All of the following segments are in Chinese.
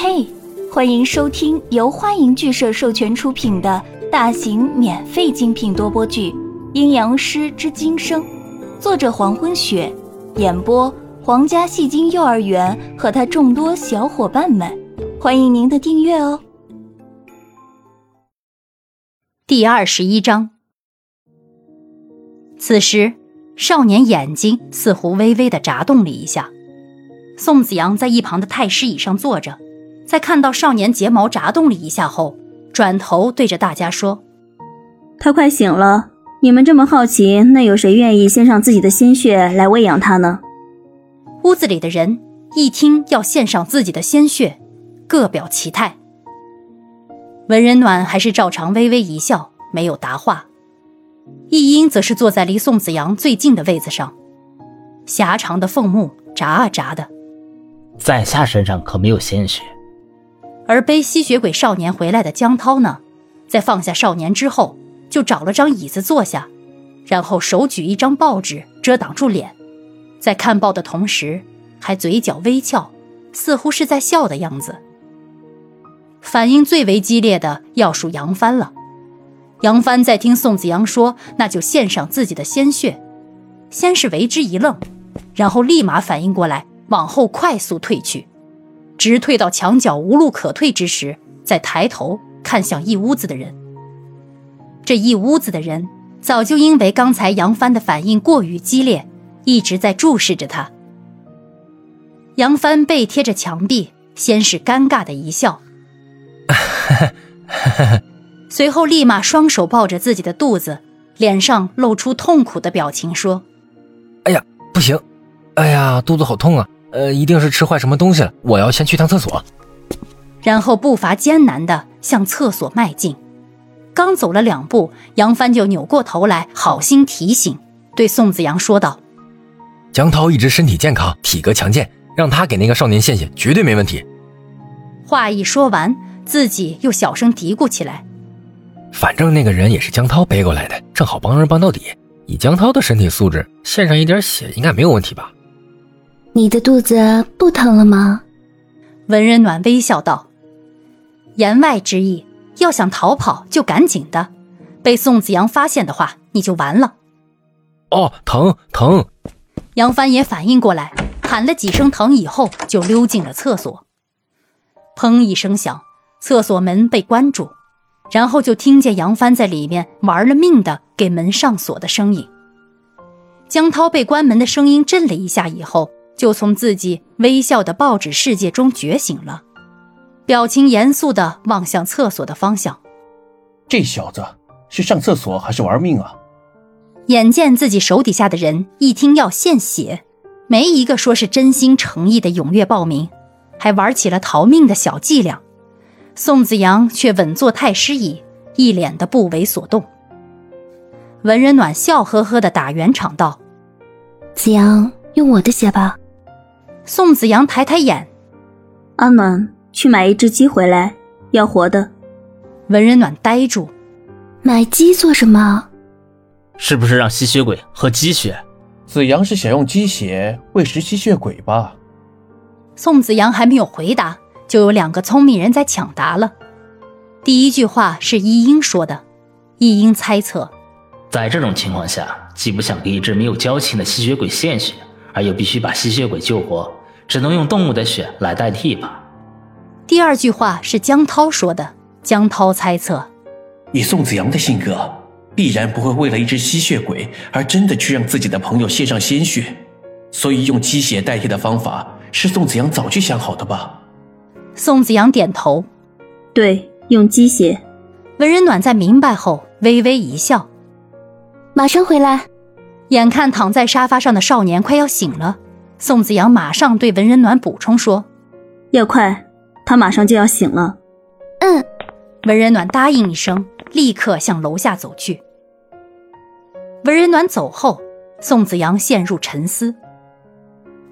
嘿，欢迎收听由欢迎剧社授权出品的大型免费精品多播剧《阴阳师之今生》，作者黄昏雪，演播皇家戏精幼儿园和他众多小伙伴们，欢迎您的订阅哦。第二十一章，此时少年眼睛似乎微微的眨动了一下。宋子阳在一旁的太师椅上坐着。在看到少年睫毛眨动了一下后，转头对着大家说：“他快醒了，你们这么好奇，那有谁愿意献上自己的鲜血来喂养他呢？”屋子里的人一听要献上自己的鲜血，各表其态。文人暖还是照常微微一笑，没有答话。易英则是坐在离宋子阳最近的位子上，狭长的凤目眨啊眨的，在下身上可没有鲜血。而背吸血鬼少年回来的江涛呢，在放下少年之后，就找了张椅子坐下，然后手举一张报纸遮挡住脸，在看报的同时，还嘴角微翘，似乎是在笑的样子。反应最为激烈的要数杨帆了。杨帆在听宋子阳说那就献上自己的鲜血，先是为之一愣，然后立马反应过来，往后快速退去。直退到墙角无路可退之时，再抬头看向一屋子的人。这一屋子的人早就因为刚才杨帆的反应过于激烈，一直在注视着他。杨帆背贴着墙壁，先是尴尬的一笑，随后立马双手抱着自己的肚子，脸上露出痛苦的表情，说：“哎呀，不行！哎呀，肚子好痛啊！”呃，一定是吃坏什么东西了。我要先去趟厕所。然后步伐艰难的向厕所迈进，刚走了两步，杨帆就扭过头来，好心提醒，对宋子阳说道：“江涛一直身体健康，体格强健，让他给那个少年献血，绝对没问题。”话一说完，自己又小声嘀咕起来：“反正那个人也是江涛背过来的，正好帮人帮到底。以江涛的身体素质，献上一点血应该没有问题吧？”你的肚子不疼了吗？文人暖微笑道，言外之意，要想逃跑就赶紧的，被宋子阳发现的话，你就完了。哦，疼疼！杨帆也反应过来，喊了几声疼以后，就溜进了厕所。砰一声响，厕所门被关住，然后就听见杨帆在里面玩了命的给门上锁的声音。江涛被关门的声音震了一下以后。就从自己微笑的报纸世界中觉醒了，表情严肃的望向厕所的方向。这小子是上厕所还是玩命啊？眼见自己手底下的人一听要献血，没一个说是真心诚意的踊跃报名，还玩起了逃命的小伎俩。宋子阳却稳坐太师椅，一脸的不为所动。文人暖笑呵呵的打圆场道：“子阳，用我的血吧。”宋子阳抬抬眼，阿暖去买一只鸡回来，要活的。文人暖呆住，买鸡做什么？是不是让吸血鬼喝鸡血？子阳是想用鸡血喂食吸血鬼吧？宋子阳还没有回答，就有两个聪明人在抢答了。第一句话是一英说的，一英猜测，在这种情况下，既不想给一只没有交情的吸血鬼献血，而又必须把吸血鬼救活。只能用动物的血来代替吧。第二句话是江涛说的。江涛猜测，以宋子阳的性格，必然不会为了一只吸血鬼而真的去让自己的朋友献上鲜血，所以用鸡血代替的方法是宋子阳早就想好的吧？宋子阳点头，对，用鸡血。文人暖在明白后微微一笑，马上回来。眼看躺在沙发上的少年快要醒了。宋子阳马上对文人暖补充说：“要快，他马上就要醒了。”嗯，文人暖答应一声，立刻向楼下走去。文人暖走后，宋子阳陷入沉思。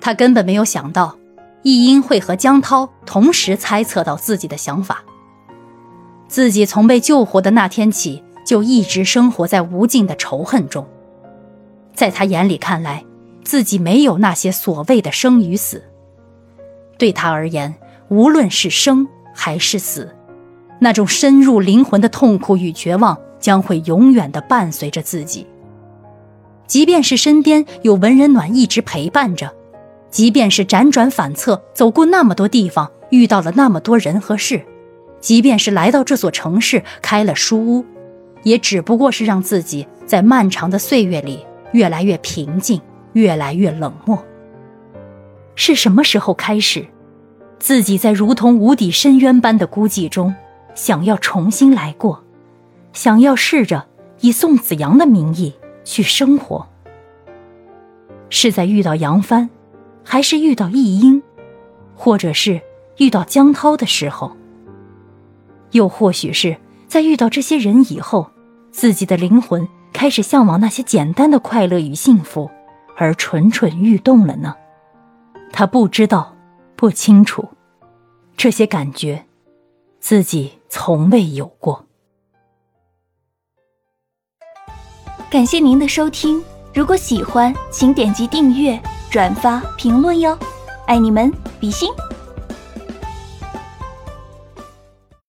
他根本没有想到，易英会和江涛同时猜测到自己的想法。自己从被救活的那天起，就一直生活在无尽的仇恨中。在他眼里看来，自己没有那些所谓的生与死，对他而言，无论是生还是死，那种深入灵魂的痛苦与绝望将会永远的伴随着自己。即便是身边有文人暖一直陪伴着，即便是辗转反侧走过那么多地方，遇到了那么多人和事，即便是来到这座城市开了书屋，也只不过是让自己在漫长的岁月里越来越平静，越来越冷漠。是什么时候开始，自己在如同无底深渊般的孤寂中，想要重新来过，想要试着以宋子阳的名义？去生活，是在遇到杨帆，还是遇到易英，或者是遇到江涛的时候？又或许是在遇到这些人以后，自己的灵魂开始向往那些简单的快乐与幸福，而蠢蠢欲动了呢？他不知道，不清楚，这些感觉，自己从未有过。感谢您的收听，如果喜欢，请点击订阅、转发、评论哟，爱你们，比心。